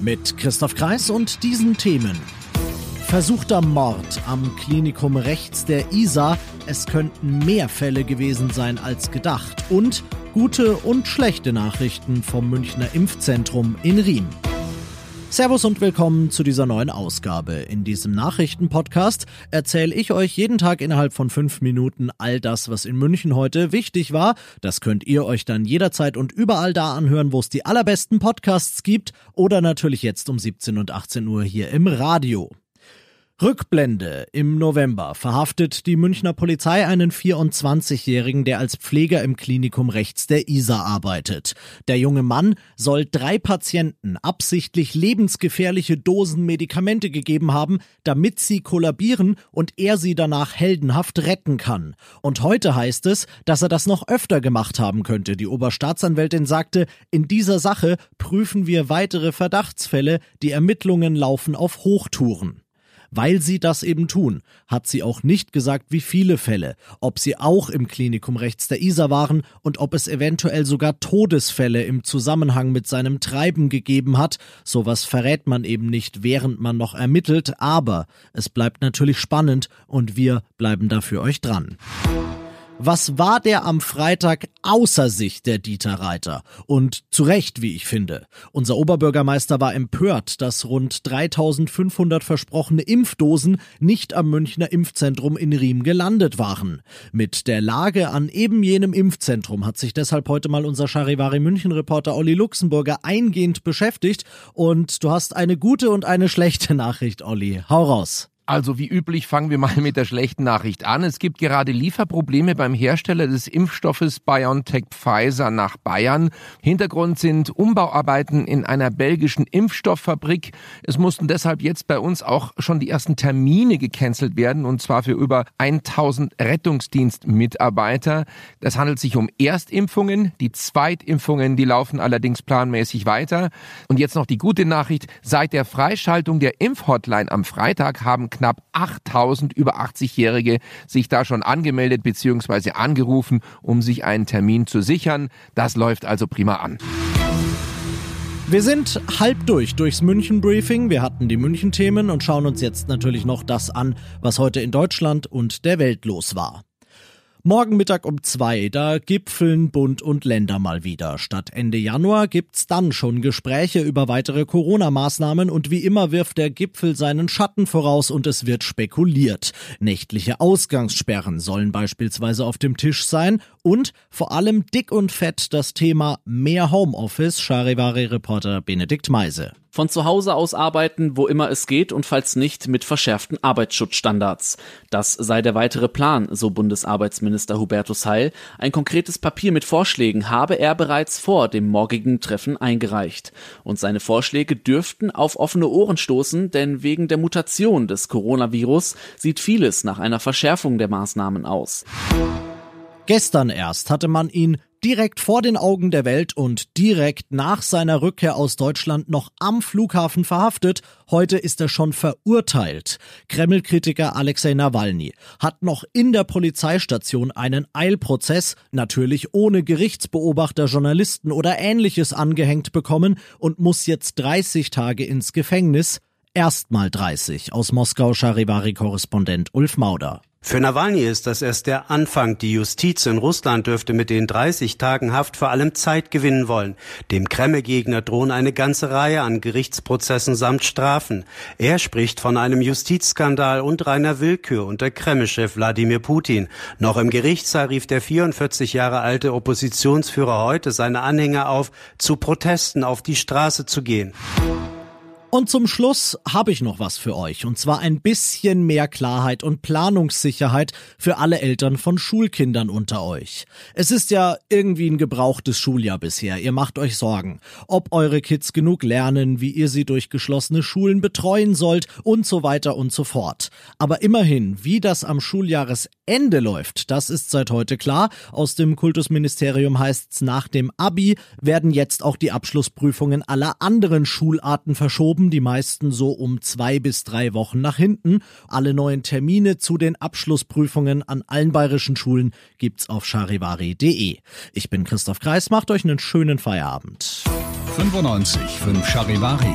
Mit Christoph Kreis und diesen Themen. Versuchter Mord am Klinikum rechts der ISA. Es könnten mehr Fälle gewesen sein als gedacht. Und gute und schlechte Nachrichten vom Münchner Impfzentrum in Riem. Servus und willkommen zu dieser neuen Ausgabe. In diesem Nachrichtenpodcast erzähle ich euch jeden Tag innerhalb von fünf Minuten all das, was in München heute wichtig war. Das könnt ihr euch dann jederzeit und überall da anhören, wo es die allerbesten Podcasts gibt oder natürlich jetzt um 17 und 18 Uhr hier im Radio. Rückblende. Im November verhaftet die Münchner Polizei einen 24-Jährigen, der als Pfleger im Klinikum rechts der ISA arbeitet. Der junge Mann soll drei Patienten absichtlich lebensgefährliche Dosen Medikamente gegeben haben, damit sie kollabieren und er sie danach heldenhaft retten kann. Und heute heißt es, dass er das noch öfter gemacht haben könnte. Die Oberstaatsanwältin sagte, in dieser Sache prüfen wir weitere Verdachtsfälle, die Ermittlungen laufen auf Hochtouren. Weil sie das eben tun, hat sie auch nicht gesagt, wie viele Fälle, ob sie auch im Klinikum rechts der Isar waren und ob es eventuell sogar Todesfälle im Zusammenhang mit seinem Treiben gegeben hat. Sowas verrät man eben nicht, während man noch ermittelt, aber es bleibt natürlich spannend und wir bleiben dafür euch dran. Was war der am Freitag außer sich, der Dieter Reiter? Und zu Recht, wie ich finde. Unser Oberbürgermeister war empört, dass rund 3500 versprochene Impfdosen nicht am Münchner Impfzentrum in Riem gelandet waren. Mit der Lage an eben jenem Impfzentrum hat sich deshalb heute mal unser Charivari München Reporter Olli Luxemburger eingehend beschäftigt. Und du hast eine gute und eine schlechte Nachricht, Olli. Hau raus. Also wie üblich fangen wir mal mit der schlechten Nachricht an. Es gibt gerade Lieferprobleme beim Hersteller des Impfstoffes BioNTech Pfizer nach Bayern. Hintergrund sind Umbauarbeiten in einer belgischen Impfstofffabrik. Es mussten deshalb jetzt bei uns auch schon die ersten Termine gecancelt werden und zwar für über 1000 Rettungsdienstmitarbeiter. Das handelt sich um Erstimpfungen. Die Zweitimpfungen, die laufen allerdings planmäßig weiter. Und jetzt noch die gute Nachricht. Seit der Freischaltung der Impfhotline am Freitag haben knapp 8000 über 80-Jährige sich da schon angemeldet bzw. angerufen, um sich einen Termin zu sichern. Das läuft also prima an. Wir sind halb durch durchs München-Briefing. Wir hatten die München-Themen und schauen uns jetzt natürlich noch das an, was heute in Deutschland und der Welt los war. Morgen Mittag um zwei, da gipfeln Bund und Länder mal wieder. Statt Ende Januar gibt's dann schon Gespräche über weitere Corona-Maßnahmen und wie immer wirft der Gipfel seinen Schatten voraus und es wird spekuliert. Nächtliche Ausgangssperren sollen beispielsweise auf dem Tisch sein und vor allem dick und fett das Thema mehr Homeoffice, Charivari-Reporter Benedikt Meise. Von zu Hause aus arbeiten, wo immer es geht und falls nicht mit verschärften Arbeitsschutzstandards. Das sei der weitere Plan, so Bundesarbeitsminister Hubertus Heil. Ein konkretes Papier mit Vorschlägen habe er bereits vor dem morgigen Treffen eingereicht. Und seine Vorschläge dürften auf offene Ohren stoßen, denn wegen der Mutation des Coronavirus sieht vieles nach einer Verschärfung der Maßnahmen aus. Gestern erst hatte man ihn direkt vor den Augen der Welt und direkt nach seiner Rückkehr aus Deutschland noch am Flughafen verhaftet. Heute ist er schon verurteilt. Kreml-Kritiker Alexei Nawalny hat noch in der Polizeistation einen Eilprozess, natürlich ohne Gerichtsbeobachter, Journalisten oder ähnliches angehängt bekommen und muss jetzt 30 Tage ins Gefängnis. Erstmal 30 aus Moskau Charivari-Korrespondent Ulf Mauder. Für Nawalny ist das erst der Anfang. Die Justiz in Russland dürfte mit den 30 Tagen Haft vor allem Zeit gewinnen wollen. Dem Kreml-Gegner drohen eine ganze Reihe an Gerichtsprozessen samt Strafen. Er spricht von einem Justizskandal und reiner Willkür unter Kreml-Chef Wladimir Putin. Noch im Gerichtssaal rief der 44 Jahre alte Oppositionsführer heute seine Anhänger auf, zu Protesten auf die Straße zu gehen. Und zum Schluss habe ich noch was für euch, und zwar ein bisschen mehr Klarheit und Planungssicherheit für alle Eltern von Schulkindern unter euch. Es ist ja irgendwie ein gebrauchtes Schuljahr bisher, ihr macht euch Sorgen, ob eure Kids genug lernen, wie ihr sie durch geschlossene Schulen betreuen sollt und so weiter und so fort. Aber immerhin, wie das am Schuljahresende läuft, das ist seit heute klar. Aus dem Kultusministerium heißt's, nach dem Abi werden jetzt auch die Abschlussprüfungen aller anderen Schularten verschoben verschoben, die meisten so um zwei bis drei Wochen nach hinten. Alle neuen Termine zu den Abschlussprüfungen an allen bayerischen Schulen gibt's auf charivari.de. Ich bin Christoph Kreis, macht euch einen schönen Feierabend. 95 5 Charivari,